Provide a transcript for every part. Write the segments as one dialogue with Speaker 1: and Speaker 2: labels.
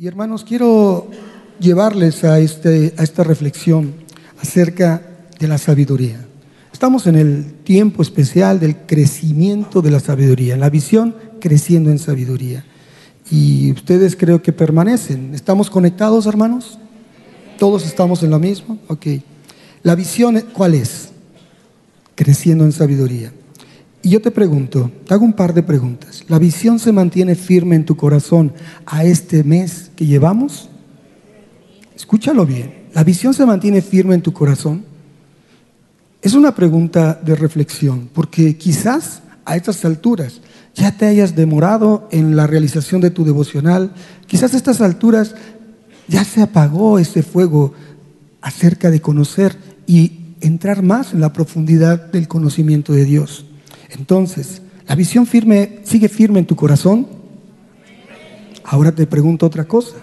Speaker 1: Y hermanos, quiero llevarles a, este, a esta reflexión acerca de la sabiduría. Estamos en el tiempo especial del crecimiento de la sabiduría, la visión creciendo en sabiduría. Y ustedes creo que permanecen. ¿Estamos conectados, hermanos? ¿Todos estamos en lo mismo? Ok. La visión, ¿cuál es? Creciendo en sabiduría. Y yo te pregunto, te hago un par de preguntas. ¿La visión se mantiene firme en tu corazón a este mes que llevamos? Escúchalo bien. ¿La visión se mantiene firme en tu corazón? Es una pregunta de reflexión, porque quizás a estas alturas ya te hayas demorado en la realización de tu devocional, quizás a estas alturas ya se apagó ese fuego acerca de conocer y entrar más en la profundidad del conocimiento de Dios. Entonces, ¿la visión firme sigue firme en tu corazón? Ahora te pregunto otra cosa.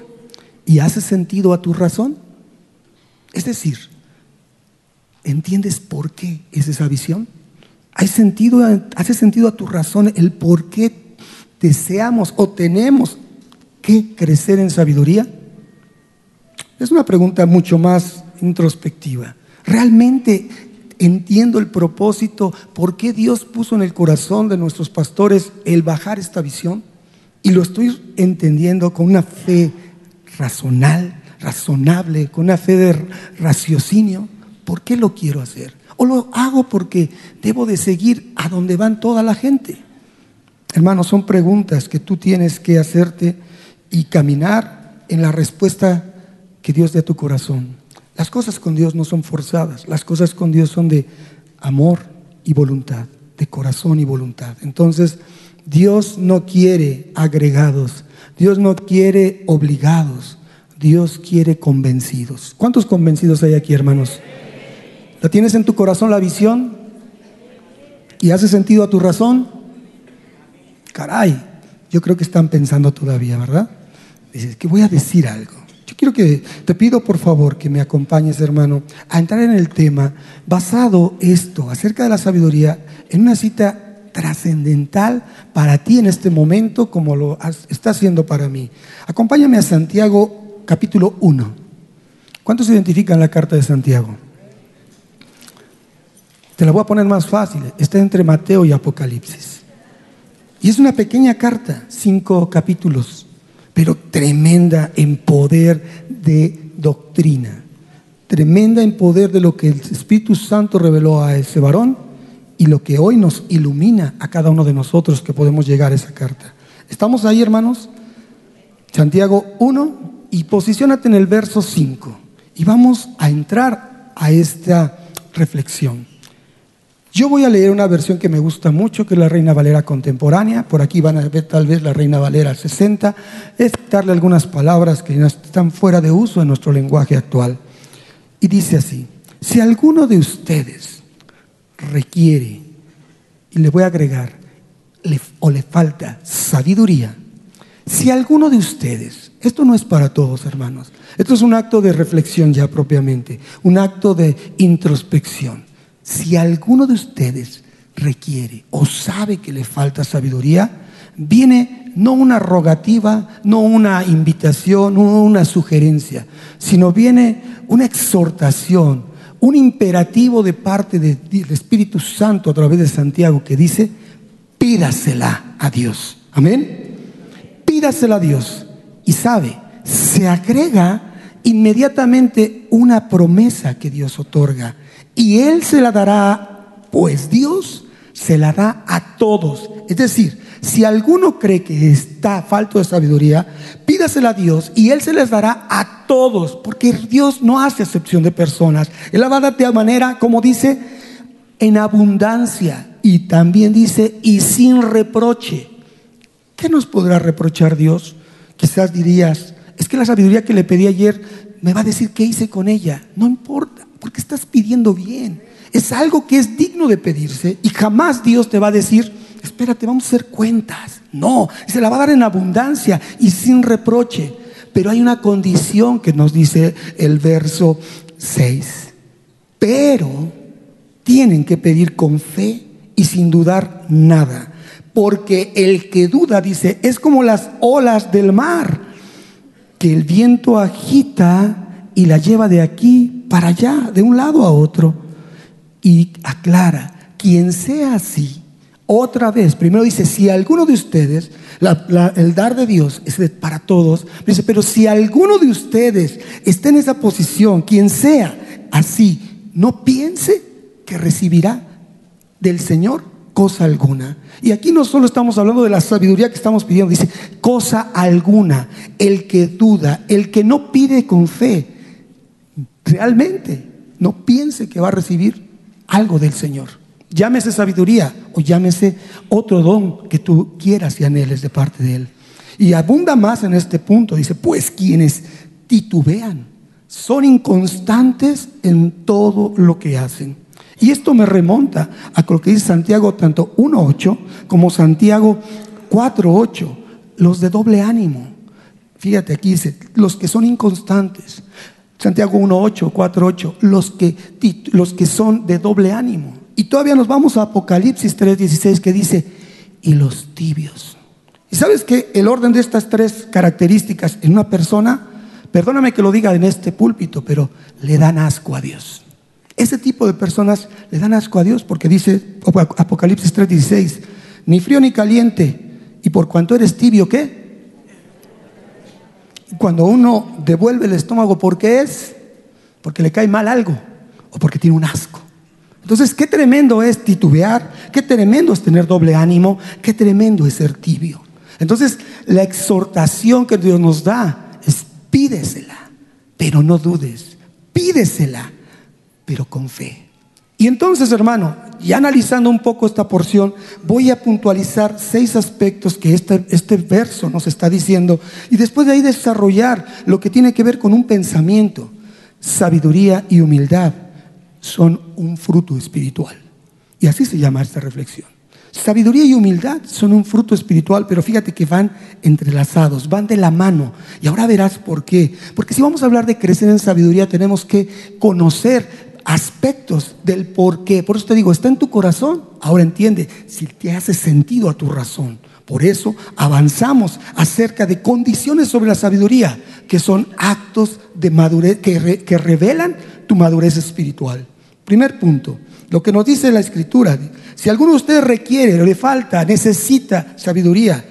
Speaker 1: ¿Y hace sentido a tu razón? Es decir, ¿entiendes por qué es esa visión? ¿Hay sentido, ¿Hace sentido a tu razón el por qué deseamos o tenemos que crecer en sabiduría? Es una pregunta mucho más introspectiva. ¿Realmente entiendo el propósito, por qué Dios puso en el corazón de nuestros pastores el bajar esta visión. Y lo estoy entendiendo con una fe razonal, razonable, con una fe de raciocinio. ¿Por qué lo quiero hacer? O lo hago porque debo de seguir a donde van toda la gente. Hermanos, son preguntas que tú tienes que hacerte y caminar en la respuesta que Dios dé a tu corazón. Las cosas con Dios no son forzadas, las cosas con Dios son de amor y voluntad, de corazón y voluntad. Entonces, Dios no quiere agregados, Dios no quiere obligados, Dios quiere convencidos. ¿Cuántos convencidos hay aquí, hermanos? ¿La tienes en tu corazón la visión? ¿Y hace sentido a tu razón? Caray, yo creo que están pensando todavía, ¿verdad? Dices, que voy a decir algo. Yo quiero que te pido por favor que me acompañes, hermano, a entrar en el tema basado esto acerca de la sabiduría en una cita trascendental para ti en este momento como lo está haciendo para mí. Acompáñame a Santiago capítulo 1. ¿Cuántos identifican la carta de Santiago? Te la voy a poner más fácil. Está entre Mateo y Apocalipsis. Y es una pequeña carta, cinco capítulos pero tremenda en poder de doctrina, tremenda en poder de lo que el Espíritu Santo reveló a ese varón y lo que hoy nos ilumina a cada uno de nosotros que podemos llegar a esa carta. ¿Estamos ahí, hermanos? Santiago 1 y posiciónate en el verso 5 y vamos a entrar a esta reflexión. Yo voy a leer una versión que me gusta mucho, que es la Reina Valera contemporánea. Por aquí van a ver tal vez la Reina Valera 60. Es darle algunas palabras que están fuera de uso en nuestro lenguaje actual. Y dice así, si alguno de ustedes requiere, y le voy a agregar, o le falta sabiduría, si alguno de ustedes, esto no es para todos hermanos, esto es un acto de reflexión ya propiamente, un acto de introspección si alguno de ustedes requiere o sabe que le falta sabiduría, viene no una rogativa, no una invitación, no una sugerencia, sino viene una exhortación, un imperativo de parte del Espíritu Santo a través de Santiago que dice, pídasela a Dios. Amén. Pídasela a Dios. Y sabe, se agrega inmediatamente una promesa que Dios otorga y Él se la dará, pues Dios se la da a todos. Es decir, si alguno cree que está falto de sabiduría, pídasela a Dios y Él se les dará a todos, porque Dios no hace excepción de personas. Él la va a dar de manera, como dice, en abundancia y también dice, y sin reproche. ¿Qué nos podrá reprochar Dios? Quizás dirías, es que la sabiduría que le pedí ayer me va a decir qué hice con ella. No importa porque estás pidiendo bien. Es algo que es digno de pedirse y jamás Dios te va a decir, espérate, vamos a hacer cuentas. No, se la va a dar en abundancia y sin reproche. Pero hay una condición que nos dice el verso 6. Pero tienen que pedir con fe y sin dudar nada. Porque el que duda, dice, es como las olas del mar que el viento agita y la lleva de aquí para allá, de un lado a otro. Y aclara, quien sea así, otra vez, primero dice, si alguno de ustedes, el dar de Dios es para todos, dice, pero si alguno de ustedes está en esa posición, quien sea así, no piense que recibirá del Señor cosa alguna. Y aquí no solo estamos hablando de la sabiduría que estamos pidiendo, dice, cosa alguna, el que duda, el que no pide con fe, realmente no piense que va a recibir algo del Señor. Llámese sabiduría o llámese otro don que tú quieras y anheles de parte de Él. Y abunda más en este punto. Dice, pues quienes titubean son inconstantes en todo lo que hacen. Y esto me remonta a lo que dice Santiago tanto 1.8 como Santiago 4.8, los de doble ánimo. Fíjate aquí dice, los que son inconstantes. Santiago 1.8, 4.8, los que, los que son de doble ánimo. Y todavía nos vamos a Apocalipsis 3:16 que dice, y los tibios. ¿Y sabes que el orden de estas tres características en una persona, perdóname que lo diga en este púlpito, pero le dan asco a Dios? Ese tipo de personas le dan asco a Dios porque dice Apocalipsis 3:16, ni frío ni caliente, y por cuanto eres tibio, ¿qué? Cuando uno devuelve el estómago, ¿por qué es? Porque le cae mal algo o porque tiene un asco. Entonces, qué tremendo es titubear, qué tremendo es tener doble ánimo, qué tremendo es ser tibio. Entonces, la exhortación que Dios nos da es pídesela, pero no dudes, pídesela, pero con fe. Y entonces, hermano, ya analizando un poco esta porción, voy a puntualizar seis aspectos que este, este verso nos está diciendo y después de ahí desarrollar lo que tiene que ver con un pensamiento, sabiduría y humildad son un fruto espiritual. Y así se llama esta reflexión. Sabiduría y humildad son un fruto espiritual, pero fíjate que van entrelazados, van de la mano. Y ahora verás por qué. Porque si vamos a hablar de crecer en sabiduría, tenemos que conocer aspectos del por qué. Por eso te digo, está en tu corazón. Ahora entiende si te hace sentido a tu razón. Por eso avanzamos acerca de condiciones sobre la sabiduría, que son actos de madurez que, revelan tu madurez espiritual. Primer punto, lo que nos dice la escritura, si alguno de ustedes requiere, le falta, necesita sabiduría,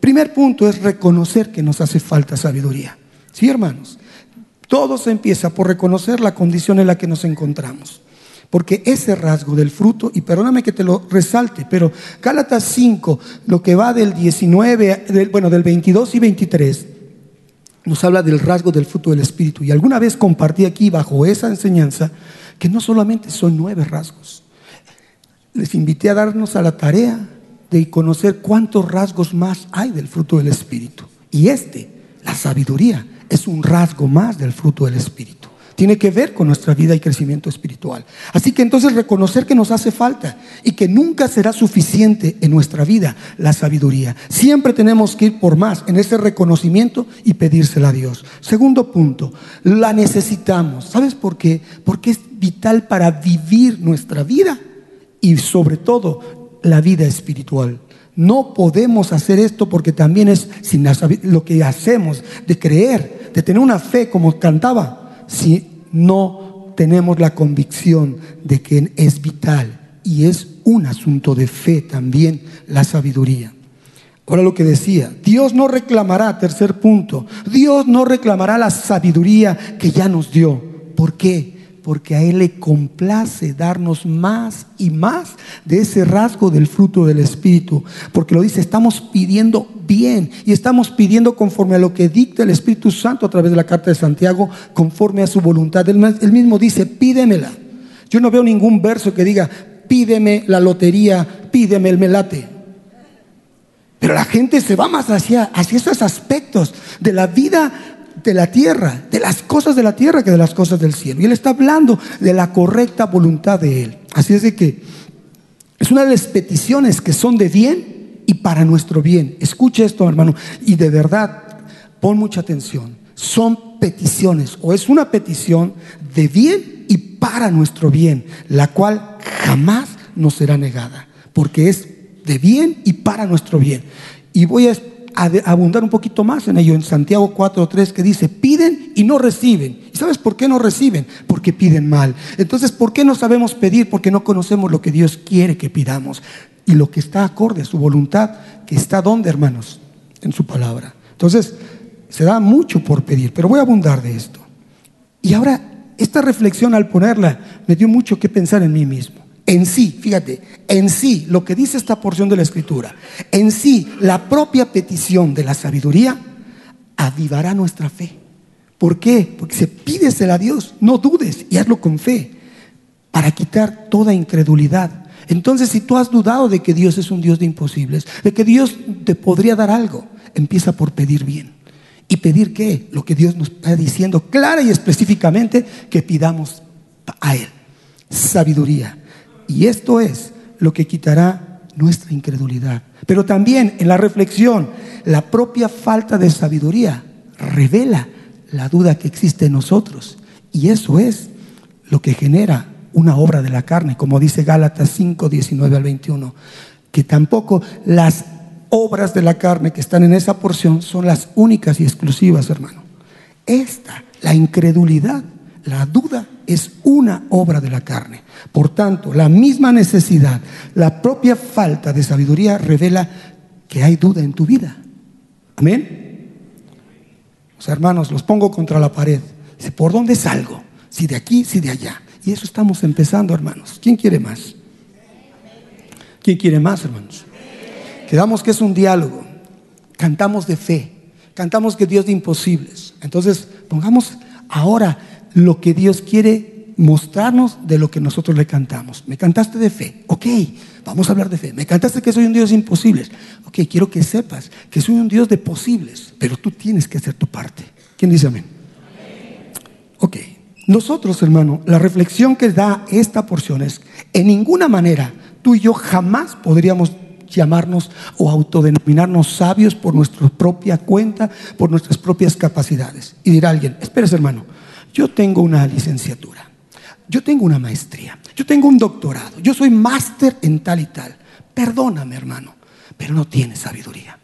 Speaker 1: primer punto es reconocer que nos hace falta sabiduría. Sí, hermanos, todo se empieza por reconocer la condición en la que nos encontramos. Porque ese rasgo del fruto, y perdóname que te lo resalte, pero Gálatas 5, lo que va del 19, bueno, del 22 y 23, nos habla del rasgo del fruto del Espíritu. Y alguna vez compartí aquí bajo esa enseñanza que no solamente son nueve rasgos. Les invité a darnos a la tarea de conocer cuántos rasgos más hay del fruto del Espíritu. Y este, la sabiduría, es un rasgo más del fruto del Espíritu. Tiene que ver con nuestra vida y crecimiento espiritual. Así que entonces reconocer que nos hace falta y que nunca será suficiente en nuestra vida la sabiduría. Siempre tenemos que ir por más en ese reconocimiento y pedírsela a Dios. Segundo punto, la necesitamos. ¿Sabes por qué? Porque es vital para vivir nuestra vida y sobre todo la vida espiritual. No podemos hacer esto porque también es sin lo que hacemos de creer, de tener una fe como cantaba si no tenemos la convicción de que es vital y es un asunto de fe también la sabiduría. Ahora lo que decía, Dios no reclamará, tercer punto, Dios no reclamará la sabiduría que ya nos dio. ¿Por qué? Porque a Él le complace darnos más y más de ese rasgo del fruto del Espíritu. Porque lo dice, estamos pidiendo bien y estamos pidiendo conforme a lo que dicta el Espíritu Santo a través de la carta de Santiago, conforme a su voluntad. Él, mismo dice, pídemela. Yo no veo ningún verso que diga, pídeme la lotería, pídeme el melate. Pero la gente se va más hacia, hacia esos aspectos de la vida de la tierra, de las cosas de la tierra que de las cosas del cielo. Y Él está hablando de la correcta voluntad de Él. Así es de que es una de las peticiones que son de bien y para nuestro bien. Escuche esto, hermano, y de verdad, pon mucha atención. Son peticiones, o es una petición de bien y para nuestro bien, la cual jamás nos será negada, porque es de bien y para nuestro bien. Y voy a abundar un poquito más en ello en Santiago 4.3 que dice, piden y no reciben. ¿Y sabes por qué no reciben? Porque piden mal. Entonces, ¿por qué no sabemos pedir? Porque no conocemos lo que Dios quiere que pidamos y lo que está acorde a su voluntad, que está donde, hermanos, en su palabra. Entonces, se da mucho por pedir, pero voy a abundar de esto. Y ahora, esta reflexión al ponerla me dio mucho que pensar en mí mismo. En sí, fíjate, en sí, lo que dice esta porción de la escritura, en sí, la propia petición de la sabiduría avivará nuestra fe. ¿Por qué? Porque se pídesela a Dios, no dudes y hazlo con fe, para quitar toda incredulidad. Entonces, si tú has dudado de que Dios es un Dios de imposibles, de que Dios te podría dar algo, empieza por pedir bien. ¿Y pedir qué? Lo que Dios nos está diciendo clara y específicamente que pidamos a Él. Sabiduría. Y esto es lo que quitará nuestra incredulidad. Pero también en la reflexión, la propia falta de sabiduría revela la duda que existe en nosotros. Y eso es lo que genera una obra de la carne, como dice Gálatas 5, 19 al 21, que tampoco las obras de la carne que están en esa porción son las únicas y exclusivas, hermano. Esta, la incredulidad, la duda, es una obra de la carne. Por tanto, la misma necesidad, la propia falta de sabiduría revela que hay duda en tu vida. Amén. Los hermanos, los pongo contra la pared. ¿por dónde salgo? Si de aquí, si de allá. Y eso estamos empezando, hermanos. ¿Quién quiere más? ¿Quién quiere más, hermanos? Quedamos que es un diálogo. Cantamos de fe. Cantamos que Dios de imposibles. Entonces, pongamos ahora lo que Dios quiere mostrarnos de lo que nosotros le cantamos. Me cantaste de fe, ok, vamos a hablar de fe. Me cantaste que soy un Dios de imposibles, ok, quiero que sepas que soy un Dios de posibles, pero tú tienes que hacer tu parte. ¿Quién dice amén? Ok, nosotros hermano, la reflexión que da esta porción es, en ninguna manera tú y yo jamás podríamos llamarnos o autodenominarnos sabios por nuestra propia cuenta, por nuestras propias capacidades. Y dirá alguien, espérese hermano, yo tengo una licenciatura, yo tengo una maestría, yo tengo un doctorado, yo soy máster en tal y tal. Perdóname, hermano, pero no tienes sabiduría.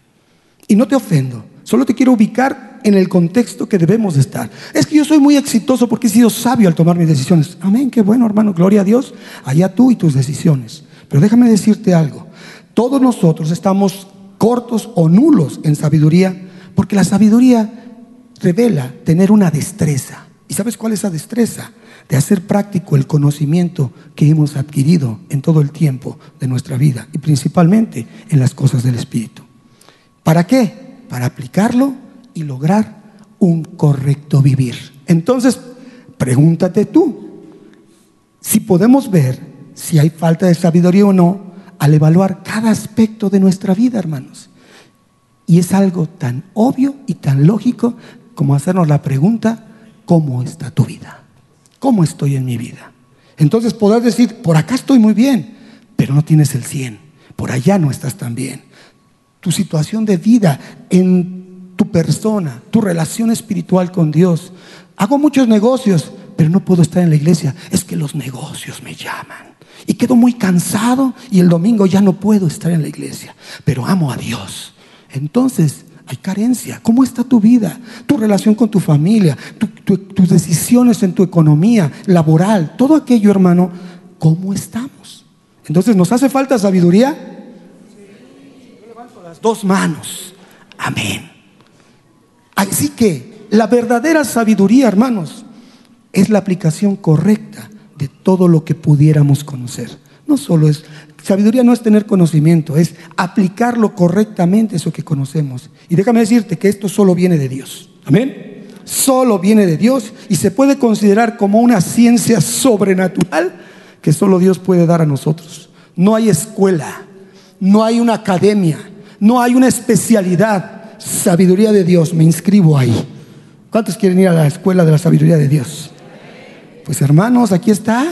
Speaker 1: Y no te ofendo, solo te quiero ubicar en el contexto que debemos de estar. Es que yo soy muy exitoso porque he sido sabio al tomar mis decisiones. Amén, qué bueno, hermano, gloria a Dios, allá tú y tus decisiones. Pero déjame decirte algo, todos nosotros estamos cortos o nulos en sabiduría porque la sabiduría revela tener una destreza. ¿Y sabes cuál es esa destreza? De hacer práctico el conocimiento que hemos adquirido en todo el tiempo de nuestra vida y principalmente en las cosas del Espíritu. ¿Para qué? Para aplicarlo y lograr un correcto vivir. Entonces, pregúntate tú, si podemos ver si hay falta de sabiduría o no al evaluar cada aspecto de nuestra vida, hermanos. Y es algo tan obvio y tan lógico como hacernos la pregunta, ¿cómo está tu vida? ¿Cómo estoy en mi vida? Entonces podrás decir, por acá estoy muy bien, pero no tienes el 100, por allá no estás tan bien. Tu situación de vida en tu persona, tu relación espiritual con Dios. Hago muchos negocios, pero no puedo estar en la iglesia. Es que los negocios me llaman. Y quedo muy cansado y el domingo ya no puedo estar en la iglesia, pero amo a Dios. Entonces, hay carencia. ¿Cómo está tu vida? Tu relación con tu familia, tus decisiones en tu economía, laboral, todo aquello, hermano, ¿cómo estamos? Entonces, ¿nos hace falta sabiduría? Yo levanto las dos manos. Amén. Así que la verdadera sabiduría, hermanos, es la aplicación correcta de todo lo que pudiéramos conocer. No solo es Sabiduría no es tener conocimiento, es aplicarlo correctamente eso que conocemos. Y déjame decirte que esto solo viene de Dios. Amén. Solo viene de Dios y se puede considerar como una ciencia sobrenatural que solo Dios puede dar a nosotros. No hay escuela, no hay una academia, no hay una especialidad. Sabiduría de Dios, me inscribo ahí. ¿Cuántos quieren ir a la escuela de la sabiduría de Dios? Pues hermanos, aquí está.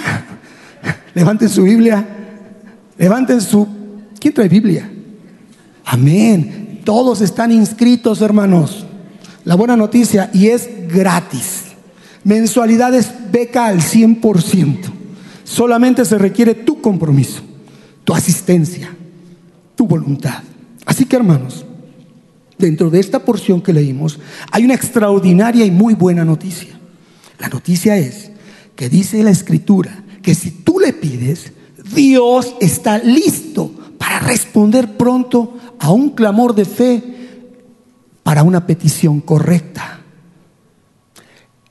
Speaker 1: Levanten su Biblia. Levanten su... ¿Quién trae Biblia? Amén. Todos están inscritos, hermanos. La buena noticia, y es gratis. Mensualidades beca al 100%. Solamente se requiere tu compromiso, tu asistencia, tu voluntad. Así que, hermanos, dentro de esta porción que leímos, hay una extraordinaria y muy buena noticia. La noticia es que dice la escritura que si tú le pides, Dios está listo para responder pronto a un clamor de fe para una petición correcta.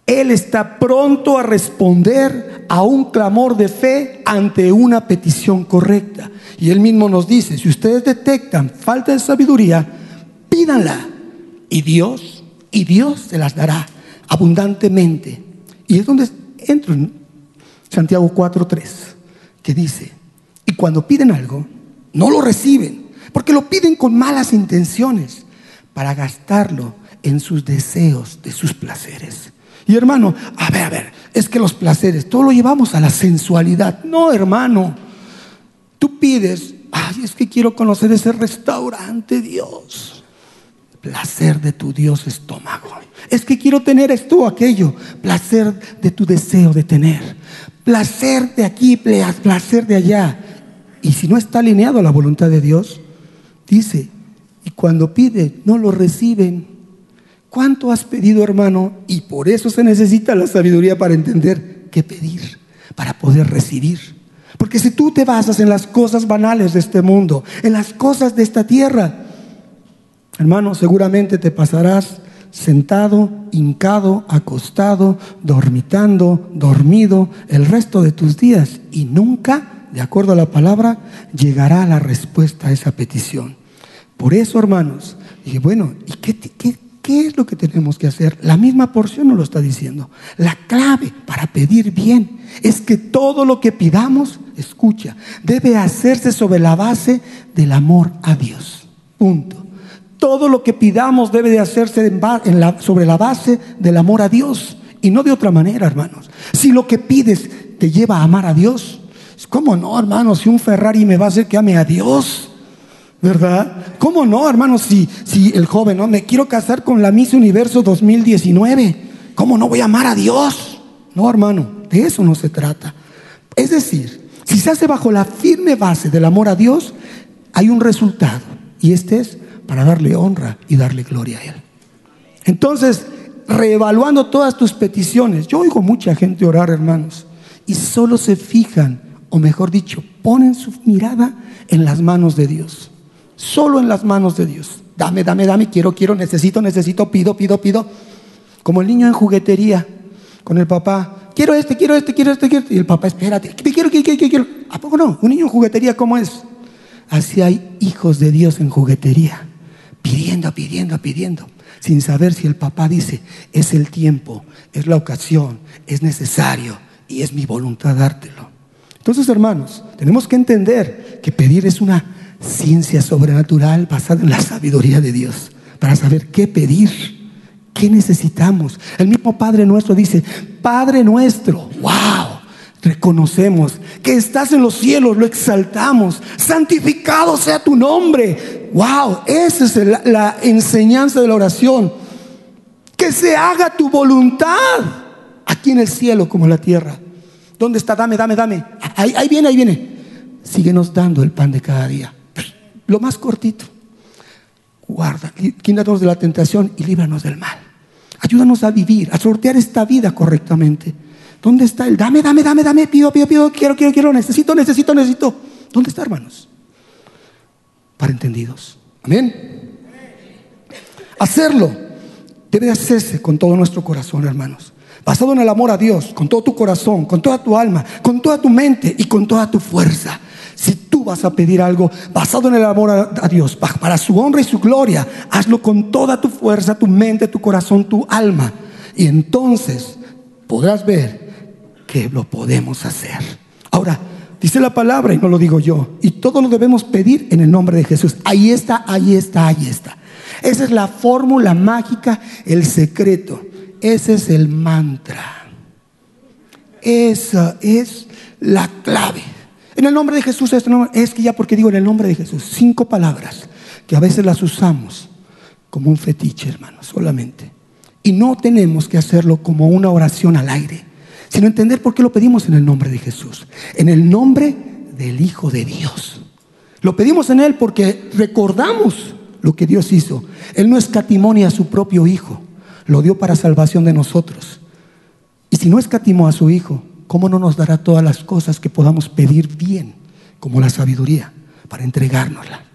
Speaker 1: Él está pronto a responder a un clamor de fe ante una petición correcta. Y él mismo nos dice, si ustedes detectan falta de sabiduría, pídanla. Y Dios, y Dios se las dará abundantemente. Y es donde entro en Santiago 4.3, que dice, y cuando piden algo, no lo reciben, porque lo piden con malas intenciones, para gastarlo en sus deseos de sus placeres. Y hermano, a ver, a ver, es que los placeres, todo lo llevamos a la sensualidad. No, hermano, tú pides, ay, es que quiero conocer ese restaurante, Dios. Placer de tu Dios estómago. Es que quiero tener esto o aquello. Placer de tu deseo de tener. Placer de aquí, placer de allá. Y si no está alineado a la voluntad de Dios, dice, y cuando pide, no lo reciben. ¿Cuánto has pedido, hermano? Y por eso se necesita la sabiduría para entender qué pedir, para poder recibir. Porque si tú te basas en las cosas banales de este mundo, en las cosas de esta tierra, hermano, seguramente te pasarás sentado, hincado, acostado, dormitando, dormido el resto de tus días y nunca, de acuerdo a la palabra, llegará la respuesta a esa petición. Por eso, hermanos, dije, bueno, ¿y qué, qué, ¿Qué es lo que tenemos que hacer? La misma porción nos lo está diciendo. La clave para pedir bien es que todo lo que pidamos, escucha, debe hacerse sobre la base del amor a Dios. Punto. Todo lo que pidamos debe de hacerse sobre la base del amor a Dios y no de otra manera, hermanos. Si lo que pides te lleva a amar a Dios, ¿cómo no, hermanos? Si un Ferrari me va a hacer que ame a Dios, ¿Verdad? ¿Cómo no, hermano? Si, si el joven, ¿no? Me quiero casar con la Miss Universo 2019. ¿Cómo no voy a amar a Dios? No, hermano, de eso no se trata. Es decir, si se hace bajo la firme base del amor a Dios, hay un resultado. Y este es para darle honra y darle gloria a Él. Entonces, reevaluando todas tus peticiones, yo oigo mucha gente orar, hermanos, y solo se fijan, o mejor dicho, ponen su mirada en las manos de Dios solo en las manos de Dios. Dame, dame, dame, quiero, quiero, necesito, necesito, pido, pido, pido. Como el niño en juguetería con el papá. Quiero este, quiero este, quiero este, quiero este. Y el papá, espérate, quiero, quiero, quiero, quiero. ¿A poco no? Un niño en juguetería, ¿cómo es? Así hay hijos de Dios en juguetería, pidiendo, pidiendo, pidiendo, sin saber si el papá dice, es el tiempo, es la ocasión, es necesario y es mi voluntad dártelo. Entonces, hermanos, tenemos que entender que pedir es una ciencia sobrenatural basada en la sabiduría de Dios para saber qué pedir, qué necesitamos. El mismo Padre nuestro dice, Padre nuestro, wow, reconocemos que estás en los cielos, lo exaltamos, santificado sea tu nombre. Wow, esa es la, enseñanza de la oración. Que se haga tu voluntad aquí en el cielo como en la tierra. ¿Dónde está? Dame, dame, dame. Ahí, ahí viene, ahí viene. Síguenos dando el pan de cada día. Lo más cortito. Guarda, quítanos de la tentación y líbranos del mal. Ayúdanos a vivir, a sortear esta vida correctamente. ¿Dónde está el dame, dame, dame, dame, pido, pido, pido, quiero, quiero, quiero, necesito, necesito, necesito? ¿Dónde está, hermanos? Para entendidos. Amén. Hacerlo debe hacerse con todo nuestro corazón, hermanos. Basado en el amor a Dios, con todo tu corazón, con toda tu alma, con toda tu mente y con toda tu fuerza. Si tú vas a pedir algo basado en el amor a, Dios, para su honra y su gloria, hazlo con toda tu fuerza, tu mente, tu corazón, tu alma. Y entonces podrás ver que lo podemos hacer. Ahora, dice la palabra y no lo digo yo. Y todo lo debemos pedir en el nombre de Jesús. Ahí está, ahí está, ahí está. Esa es la fórmula mágica, el secreto. Ese es el mantra. Esa es la clave. En el nombre de Jesús, este es que ya porque digo en el nombre de Jesús, cinco palabras que a veces las usamos como un fetiche, hermano, solamente. Y no tenemos que hacerlo como una oración al aire, sino entender por qué lo pedimos en el nombre de Jesús, en el nombre del Hijo de Dios. Lo pedimos en Él porque recordamos lo que Dios hizo. Él no escatimó ni a su propio Hijo, lo dio para salvación de nosotros. Y si no escatimó a su Hijo, ¿cómo no nos dará todas las cosas que podamos pedir bien, como la sabiduría, para entregárnosla?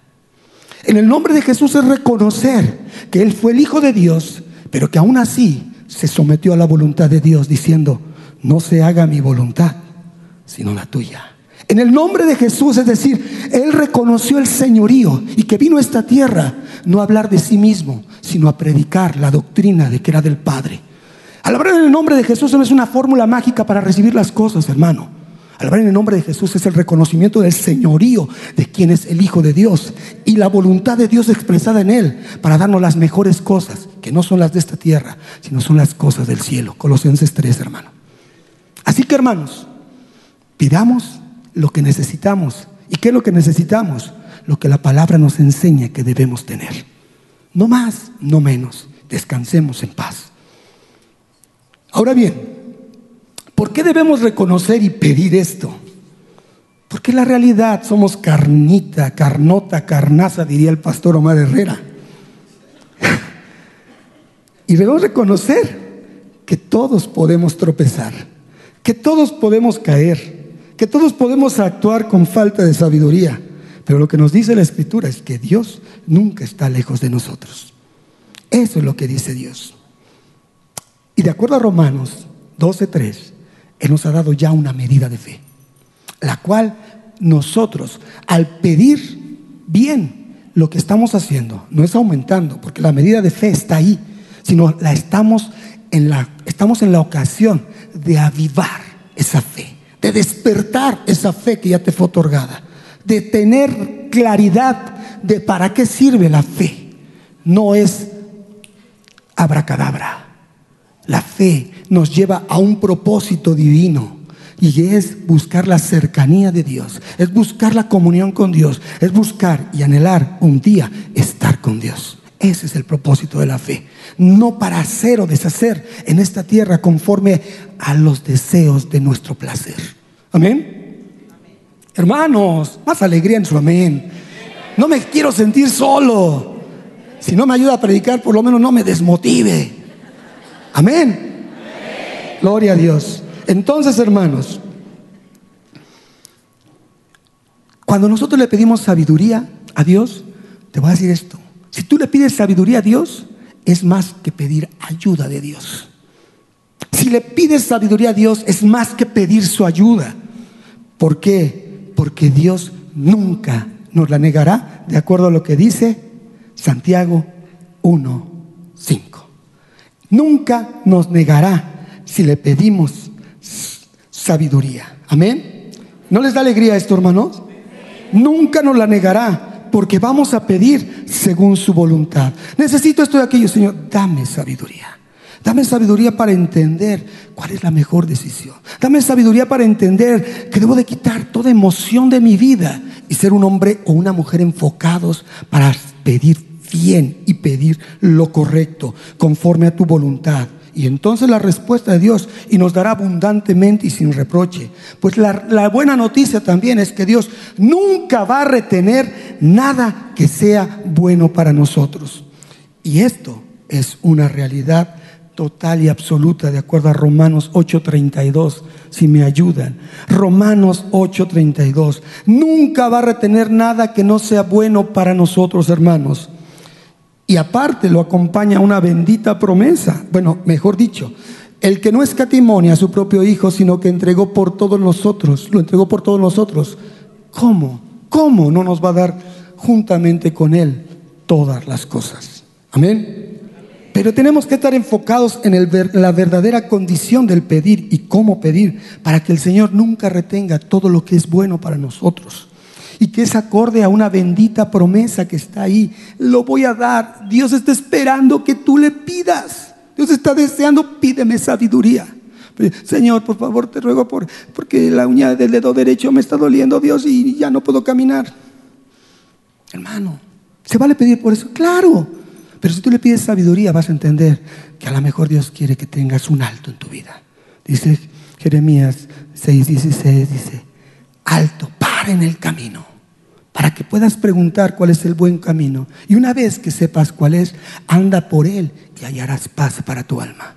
Speaker 1: En el nombre de Jesús es reconocer que Él fue el Hijo de Dios, pero que aún así se sometió a la voluntad de Dios, diciendo, no se haga mi voluntad, sino la tuya. En el nombre de Jesús, es decir, Él reconoció el señorío y que vino a esta tierra no a hablar de sí mismo, sino a predicar la doctrina de que era del Padre. Al hablar en el nombre de Jesús no es una fórmula mágica para recibir las cosas, hermano. Al hablar en el nombre de Jesús es el reconocimiento del señorío de quien es el Hijo de Dios y la voluntad de Dios expresada en Él para darnos las mejores cosas, que no son las de esta tierra, sino son las cosas del cielo. Colosenses 3, hermano. Así que, hermanos, pidamos lo que necesitamos. ¿Y qué es lo que necesitamos? Lo que la palabra nos enseña que debemos tener. No más, no menos. Descansemos en paz. Ahora bien, ¿Por qué debemos reconocer y pedir esto? Porque la realidad somos carnita, carnota, carnaza, diría el pastor Omar Herrera. y debemos reconocer que todos podemos tropezar, que todos podemos caer, que todos podemos actuar con falta de sabiduría. Pero lo que nos dice la Escritura es que Dios nunca está lejos de nosotros. Eso es lo que dice Dios. Y de acuerdo a Romanos 12.3, él nos ha dado ya una medida de fe, la cual nosotros, al pedir bien lo que estamos haciendo, no es aumentando, porque la medida de fe está ahí, sino la estamos en la, estamos en la ocasión de avivar esa fe, de despertar esa fe que ya te fue otorgada, de tener claridad de para qué sirve la fe. No es abracadabra. La fe nos lleva a un propósito divino y es buscar la cercanía de Dios, es buscar la comunión con Dios, es buscar y anhelar un día estar con Dios. Ese es el propósito de la fe. No para hacer o deshacer en esta tierra conforme a los deseos de nuestro placer. Amén. Hermanos, más alegría en su amén. No me quiero sentir solo. Si no me ayuda a predicar, por lo menos no me desmotive. Amén. Gloria a Dios. Entonces, hermanos, cuando nosotros le pedimos sabiduría a Dios, te voy a decir esto. Si tú le pides sabiduría a Dios, es más que pedir ayuda de Dios. Si le pides sabiduría a Dios, es más que pedir su ayuda. ¿Por qué? Porque Dios nunca nos la negará, de acuerdo a lo que dice Santiago 1.5. Nunca nos negará si le pedimos sabiduría. Amén. ¿No les da alegría esto, hermanos? Nunca nos la negará porque vamos a pedir según su voluntad. Necesito esto de aquello, Señor. Dame sabiduría. Dame sabiduría para entender cuál es la mejor decisión. Dame sabiduría para entender que debo de quitar toda emoción de mi vida y ser un hombre o una mujer enfocados para pedir bien y pedir lo correcto conforme a tu voluntad. Y entonces la respuesta de Dios y nos dará abundantemente y sin reproche. Pues la, buena noticia también es que Dios nunca va a retener nada que sea bueno para nosotros. Y esto es una realidad total y absoluta de acuerdo a Romanos 8:32, si me ayudan. Romanos 8:32. Nunca va a retener nada que no sea bueno para nosotros, hermanos. Y aparte lo acompaña una bendita promesa. Bueno, mejor dicho, el que no escatimonia a su propio Hijo, sino que entregó por todos nosotros, lo entregó por todos nosotros. ¿Cómo? ¿Cómo no nos va a dar juntamente con Él todas las cosas? Amén. Pero tenemos que estar enfocados en el, la verdadera condición del pedir y cómo pedir para que el Señor nunca retenga todo lo que es bueno para nosotros y que es acorde a una bendita promesa que está ahí. Lo voy a dar. Dios está esperando que tú le pidas. Dios está deseando, pídeme sabiduría. Señor, por favor, te ruego por, porque la uña del dedo derecho me está doliendo, Dios, y ya no puedo caminar. Hermano, ¿se vale pedir por eso? Claro. Pero si tú le pides sabiduría, vas a entender que a lo mejor Dios quiere que tengas un alto en tu vida. Dice Jeremías 6:16, dice, alto, para en el camino para que puedas preguntar cuál es el buen camino. Y una vez que sepas cuál es, anda por él y hallarás paz para tu alma.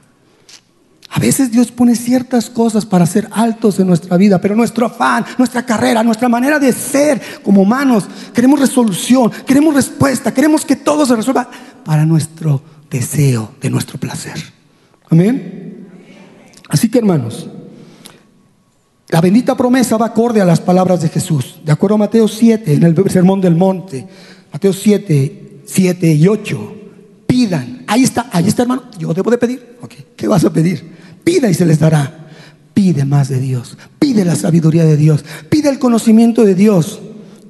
Speaker 1: A veces Dios pone ciertas cosas para ser altos en nuestra vida, pero nuestro afán, nuestra carrera, nuestra manera de ser como humanos, queremos resolución, queremos respuesta, queremos que todo se resuelva para nuestro deseo, de nuestro placer. Amén. Así que hermanos, la bendita promesa va acorde a las palabras de Jesús. De acuerdo a Mateo 7, en el Sermón del Monte, Mateo 7, 7 y 8. Pidan. Ahí está, ahí está hermano. Yo debo de pedir. ¿Qué vas a pedir? Pida y se les dará. Pide más de Dios. Pide la sabiduría de Dios. Pide el conocimiento de Dios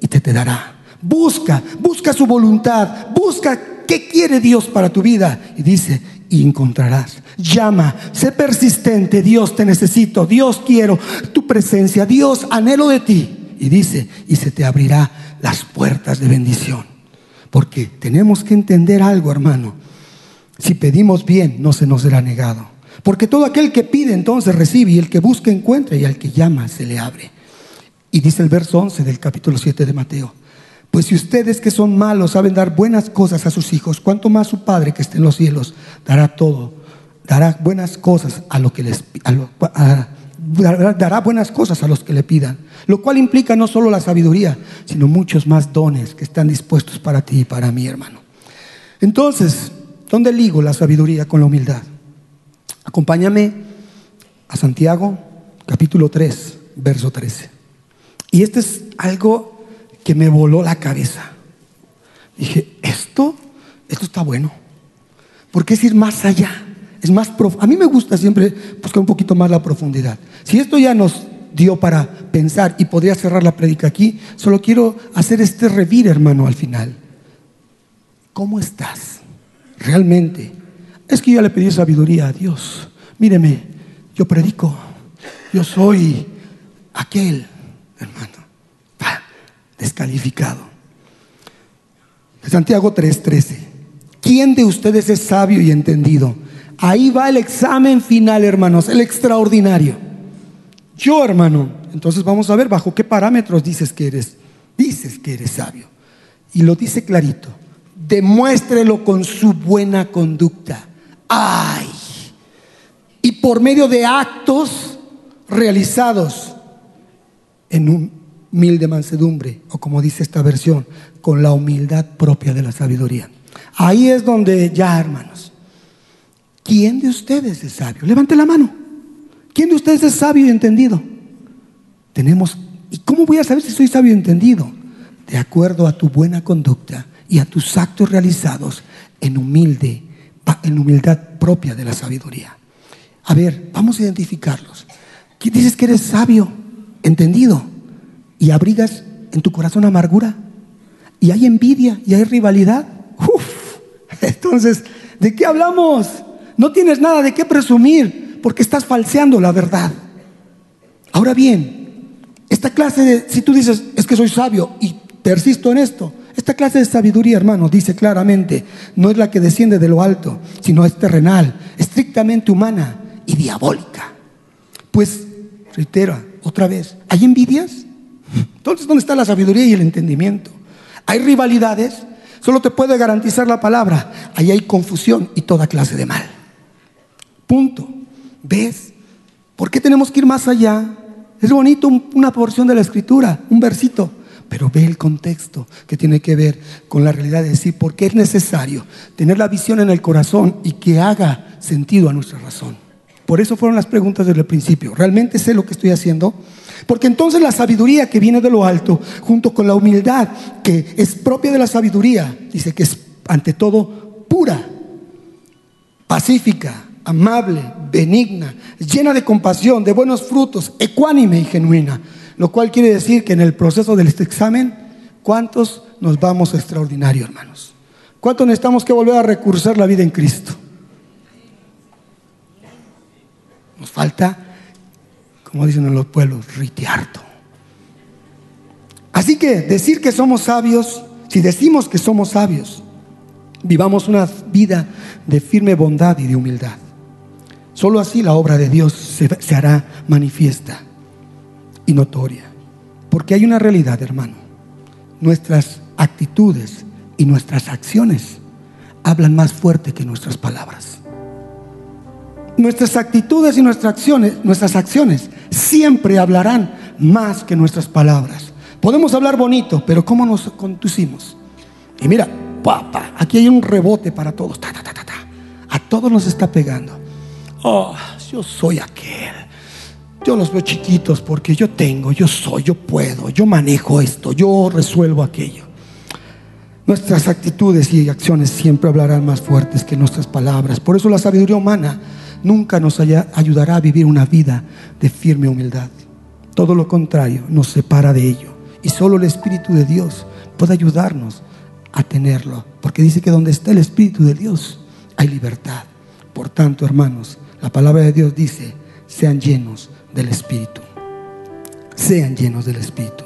Speaker 1: y te te dará. Busca, busca su voluntad. Busca qué quiere Dios para tu vida. Y dice, y encontrarás. Llama, sé persistente. Dios te necesito. Dios quiero tu presencia. Dios anhelo de ti. Y dice, y se te abrirá las puertas de bendición. Porque tenemos que entender algo, hermano. Si pedimos bien, no se nos será negado. Porque todo aquel que pide entonces recibe y el que busca encuentra y al que llama se le abre. Y dice el verso 11 del capítulo 7 de Mateo. Pues si ustedes que son malos saben dar buenas cosas a sus hijos, ¿cuánto más su Padre que está en los cielos dará todo, dará buenas cosas a lo que les dará buenas cosas a los que le pidan, lo cual implica no solo la sabiduría, sino muchos más dones que están dispuestos para ti y para mí, hermano. Entonces, ¿dónde ligo la sabiduría con la humildad? Acompáñame a Santiago, capítulo 3, verso 13. Y este es algo que me voló la cabeza. Dije, esto, esto está bueno. Porque es ir más allá. Es más A mí me gusta siempre buscar un poquito más la profundidad. Si esto ya nos dio para pensar y podría cerrar la prédica aquí, solo quiero hacer este revir, hermano, al final. ¿Cómo estás? Realmente es que yo le pedí sabiduría a Dios. Míreme, yo predico. Yo soy aquel, hermano, descalificado. Santiago 3:13. ¿Quién de ustedes es sabio y entendido? Ahí va el examen final, hermanos, el extraordinario. Yo, hermano, entonces vamos a ver bajo qué parámetros dices que eres, dices que eres sabio. Y lo dice clarito. Demuéstrelo con su buena conducta ay. Y por medio de actos realizados en humilde mansedumbre, o como dice esta versión, con la humildad propia de la sabiduría. Ahí es donde ya, hermanos, ¿quién de ustedes es sabio? Levante la mano. ¿Quién de ustedes es sabio y entendido? Tenemos, ¿y cómo voy a saber si soy sabio y entendido? De acuerdo a tu buena conducta y a tus actos realizados en humilde en humildad propia de la sabiduría. A ver, vamos a identificarlos. ¿Quién dices que eres sabio, entendido, y abrigas en tu corazón amargura? Y hay envidia y hay rivalidad. Uf, entonces, ¿de qué hablamos? No tienes nada de qué presumir porque estás falseando la verdad. Ahora bien, esta clase de, si tú dices, es que soy sabio y persisto en esto, esta clase de sabiduría, hermano, dice claramente, no es la que desciende de lo alto, sino es terrenal, estrictamente humana y diabólica. Pues, reitero otra vez, ¿hay envidias? Entonces, ¿dónde está la sabiduría y el entendimiento? ¿Hay rivalidades? Solo te puede garantizar la palabra. Ahí hay confusión y toda clase de mal. Punto. ¿Ves? ¿Por qué tenemos que ir más allá? Es bonito una porción de la escritura, un versito pero ve el contexto que tiene que ver con la realidad de decir por qué es necesario tener la visión en el corazón y que haga sentido a nuestra razón. Por eso fueron las preguntas desde el principio. ¿Realmente sé lo que estoy haciendo? Porque entonces la sabiduría que viene de lo alto, junto con la humildad que es propia de la sabiduría, dice que es ante todo pura, pacífica, amable, benigna, llena de compasión, de buenos frutos, ecuánime y genuina lo cual quiere decir que en el proceso de este examen, ¿cuántos nos vamos extraordinario, hermanos? ¿Cuántos necesitamos que volver a recursar la vida en Cristo? Nos falta, como dicen en los pueblos, ritiarto. Así que decir que somos sabios, si decimos que somos sabios, vivamos una vida de firme bondad y de humildad. Solo así la obra de Dios se, hará manifiesta notoria. Porque hay una realidad, hermano. nuestras actitudes y nuestras acciones hablan más fuerte que nuestras palabras. Nuestras actitudes y nuestras acciones, nuestras acciones siempre hablarán más que nuestras palabras. Podemos hablar bonito, pero ¿cómo nos conducimos? Y mira, papá, aquí hay un rebote para todos. A todos nos está pegando. Oh, yo soy aquel. Yo los veo chiquitos porque yo tengo, yo soy, yo puedo, yo manejo esto, yo resuelvo aquello. Nuestras actitudes y acciones siempre hablarán más fuertes que nuestras palabras. Por eso la sabiduría humana nunca nos ayudará a vivir una vida de firme humildad. Todo lo contrario, nos separa de ello. Y solo el Espíritu de Dios puede ayudarnos a tenerlo. Porque dice que donde está el Espíritu de Dios hay libertad. Por tanto, hermanos, la palabra de Dios dice, sean llenos del Espíritu. Sean llenos del Espíritu.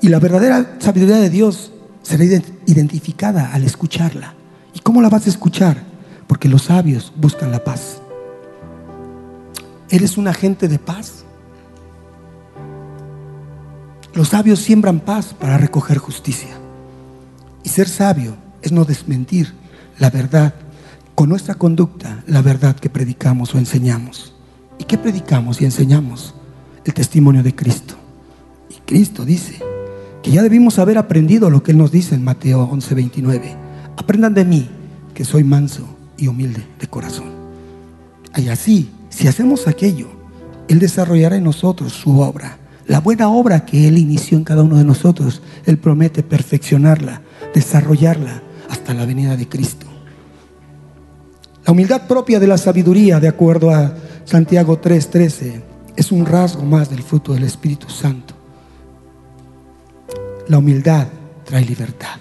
Speaker 1: Y la verdadera sabiduría de Dios será identificada al escucharla. ¿Y cómo la vas a escuchar? Porque los sabios buscan la paz. ¿Eres un agente de paz? Los sabios siembran paz para recoger justicia. Y ser sabio es no desmentir la verdad con nuestra conducta, la verdad que predicamos o enseñamos. ¿Y qué predicamos y enseñamos? El testimonio de Cristo. Y Cristo dice que ya debimos haber aprendido lo que Él nos dice en Mateo 11:29. Aprendan de mí, que soy manso y humilde de corazón. Y así, si hacemos aquello, Él desarrollará en nosotros su obra. La buena obra que Él inició en cada uno de nosotros, Él promete perfeccionarla, desarrollarla hasta la venida de Cristo. La humildad propia de la sabiduría, de acuerdo a Santiago 3:13 es un rasgo más del fruto del Espíritu Santo. La humildad trae libertad,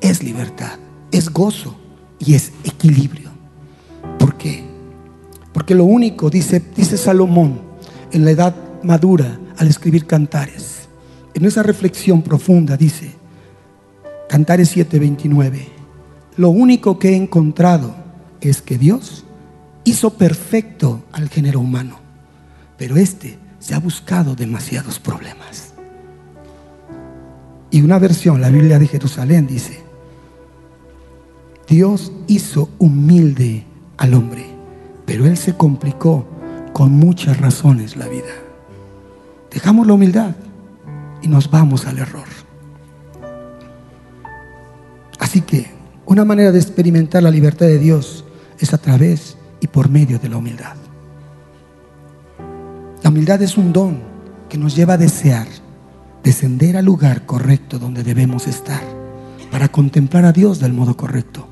Speaker 1: es libertad, es gozo y es equilibrio. ¿Por qué? Porque lo único, dice, dice Salomón, en la edad madura, al escribir cantares, en esa reflexión profunda, dice, Cantares 7:29, lo único que he encontrado es que Dios hizo perfecto al género humano, pero este se ha buscado demasiados problemas. Y una versión, la Biblia de Jerusalén dice, Dios hizo humilde al hombre, pero él se complicó con muchas razones la vida. Dejamos la humildad y nos vamos al error. Así que una manera de experimentar la libertad de Dios es a través y por medio de la humildad. La humildad es un don que nos lleva a desear descender al lugar correcto donde debemos estar para contemplar a Dios del modo correcto,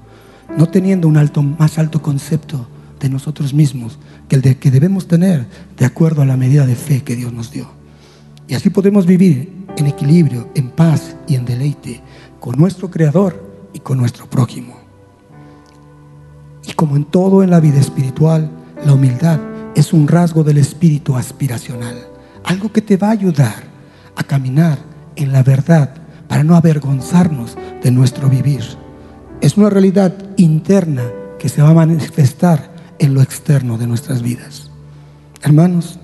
Speaker 1: no teniendo un alto, más alto concepto de nosotros mismos que el de que debemos tener de acuerdo a la medida de fe que Dios nos dio. Y así podemos vivir en equilibrio, en paz y en deleite con nuestro Creador y con nuestro prójimo. Como en todo en la vida espiritual, la humildad es un rasgo del espíritu aspiracional, algo que te va a ayudar a caminar en la verdad para no avergonzarnos de nuestro vivir. Es una realidad interna que se va a manifestar en lo externo de nuestras vidas. Hermanos,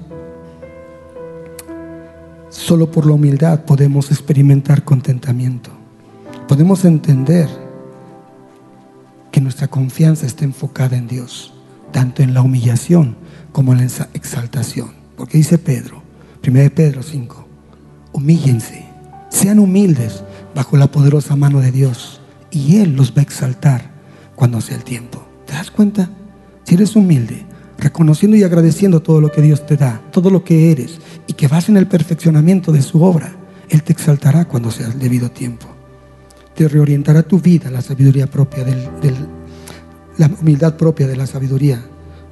Speaker 1: solo por la humildad podemos experimentar contentamiento. Podemos entender que nuestra confianza esté enfocada en Dios, tanto en la humillación como en la exaltación. Porque dice Pedro, 1 Pedro 5, humíllense, sean humildes bajo la poderosa mano de Dios y Él los va a exaltar cuando sea el tiempo. ¿Te das cuenta? Si eres humilde, reconociendo y agradeciendo todo lo que Dios te da, todo lo que eres y que vas en el perfeccionamiento de su obra, Él te exaltará cuando sea el debido tiempo te reorientará tu vida la sabiduría propia, del, la humildad propia de la sabiduría,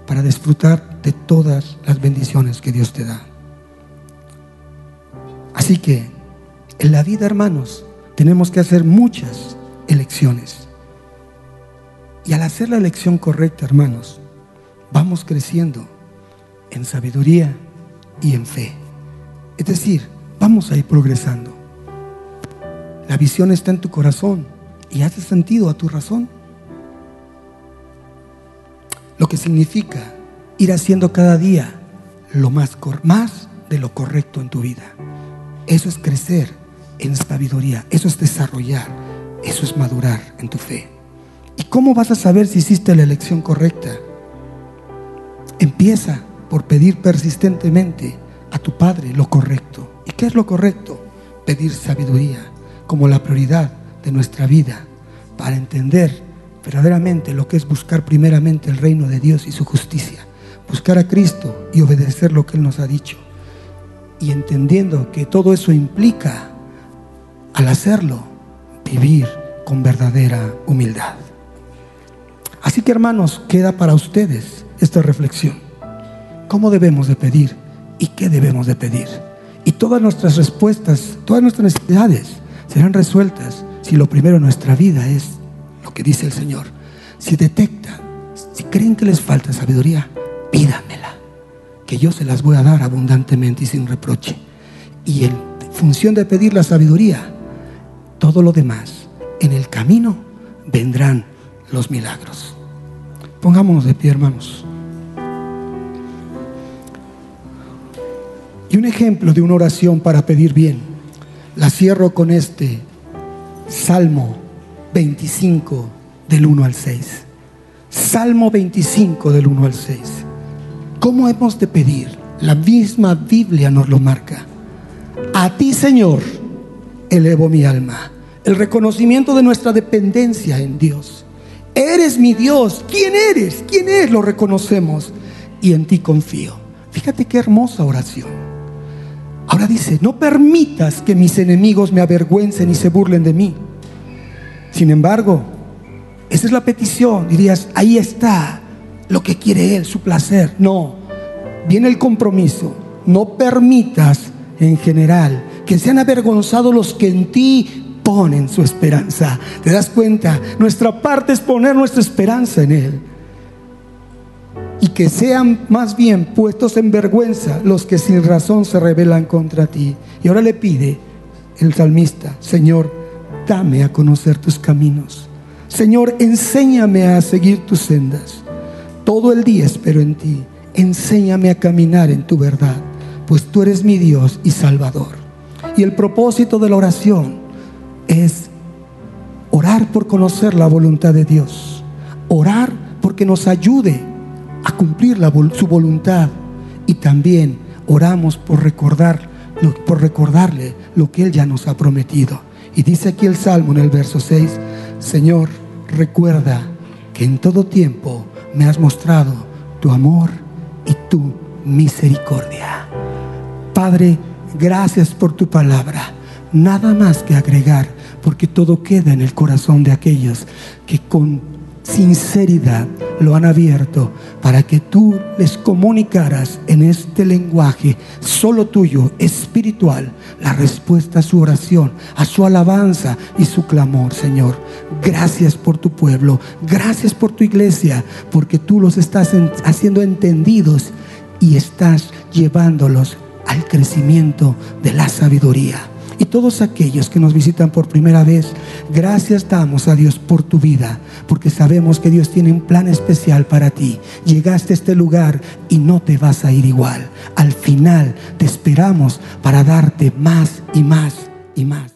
Speaker 1: para disfrutar de todas las bendiciones que Dios te da. Así que en la vida, hermanos, tenemos que hacer muchas elecciones. Y al hacer la elección correcta, hermanos, vamos creciendo en sabiduría y en fe. Es decir, vamos a ir progresando. La visión está en tu corazón y hace sentido a tu razón. Lo que significa ir haciendo cada día lo más, más de lo correcto en tu vida. Eso es crecer en sabiduría. Eso es desarrollar, eso es madurar en tu fe. ¿Y cómo vas a saber si hiciste la elección correcta? Empieza por pedir persistentemente a tu Padre lo correcto. ¿Y qué es lo correcto? Pedir sabiduría como la prioridad de nuestra vida para entender verdaderamente lo que es buscar primeramente el reino de Dios y su justicia. Buscar a Cristo y obedecer lo que Él nos ha dicho. Y entendiendo que todo eso implica, al hacerlo, vivir con verdadera humildad. Así que hermanos, queda para ustedes esta reflexión. ¿Cómo debemos de pedir y qué debemos de pedir? Y todas nuestras respuestas, todas nuestras necesidades serán resueltas si lo primero en nuestra vida es lo que dice el Señor. Si detectan, si creen que les falta sabiduría, pídanmela, que yo se las voy a dar abundantemente y sin reproche. Y en función de pedir la sabiduría, todo lo demás, en el camino vendrán los milagros. Pongámonos de pie, hermanos. Y un ejemplo de una oración para pedir bien, la cierro con este Salmo 25 del 1 al 6. Salmo 25 del 1 al 6. ¿Cómo hemos de pedir? La misma Biblia nos lo marca. A ti, Señor, elevo mi alma. El reconocimiento de nuestra dependencia en Dios. Eres mi Dios. ¿Quién eres? ¿Quién es? Lo reconocemos. Y en ti confío. Fíjate qué hermosa oración. Ahora dice, no permitas que mis enemigos me avergüencen y se burlen de mí. Sin embargo, esa es la petición. Dirías, ahí está lo que quiere Él, su placer. No, viene el compromiso. No permitas en general que sean avergonzados los que en ti ponen su esperanza. ¿Te das cuenta? Nuestra parte es poner nuestra esperanza en Él y que sean más bien puestos en vergüenza los que sin razón se rebelan contra ti. Y ahora le pide el salmista, Señor, dame a conocer tus caminos. Señor, enséñame a seguir tus sendas. Todo el día espero en ti. Enséñame a caminar en tu verdad, pues tú eres mi Dios y Salvador. Y el propósito de la oración es orar por conocer la voluntad de Dios. Orar porque nos ayude a cumplir su voluntad y también oramos por recordar por recordarle lo que él ya nos ha prometido. Y dice aquí el salmo en el verso 6, Señor, recuerda que en todo tiempo me has mostrado tu amor y tu misericordia. Padre, gracias por tu palabra. Nada más que agregar, porque todo queda en el corazón de aquellos que con sinceridad lo han abierto para que tú les comunicaras en este lenguaje solo tuyo, espiritual, la respuesta a su oración, a su alabanza y su clamor, Señor. Gracias por tu pueblo, gracias por tu iglesia, porque tú los estás haciendo entendidos y estás llevándolos al crecimiento de la sabiduría todos aquellos que nos visitan por primera vez, gracias damos a Dios por tu vida, porque sabemos que Dios tiene un plan especial para ti. Llegaste a este lugar y no te vas a ir igual. Al final te esperamos para darte más y más y más.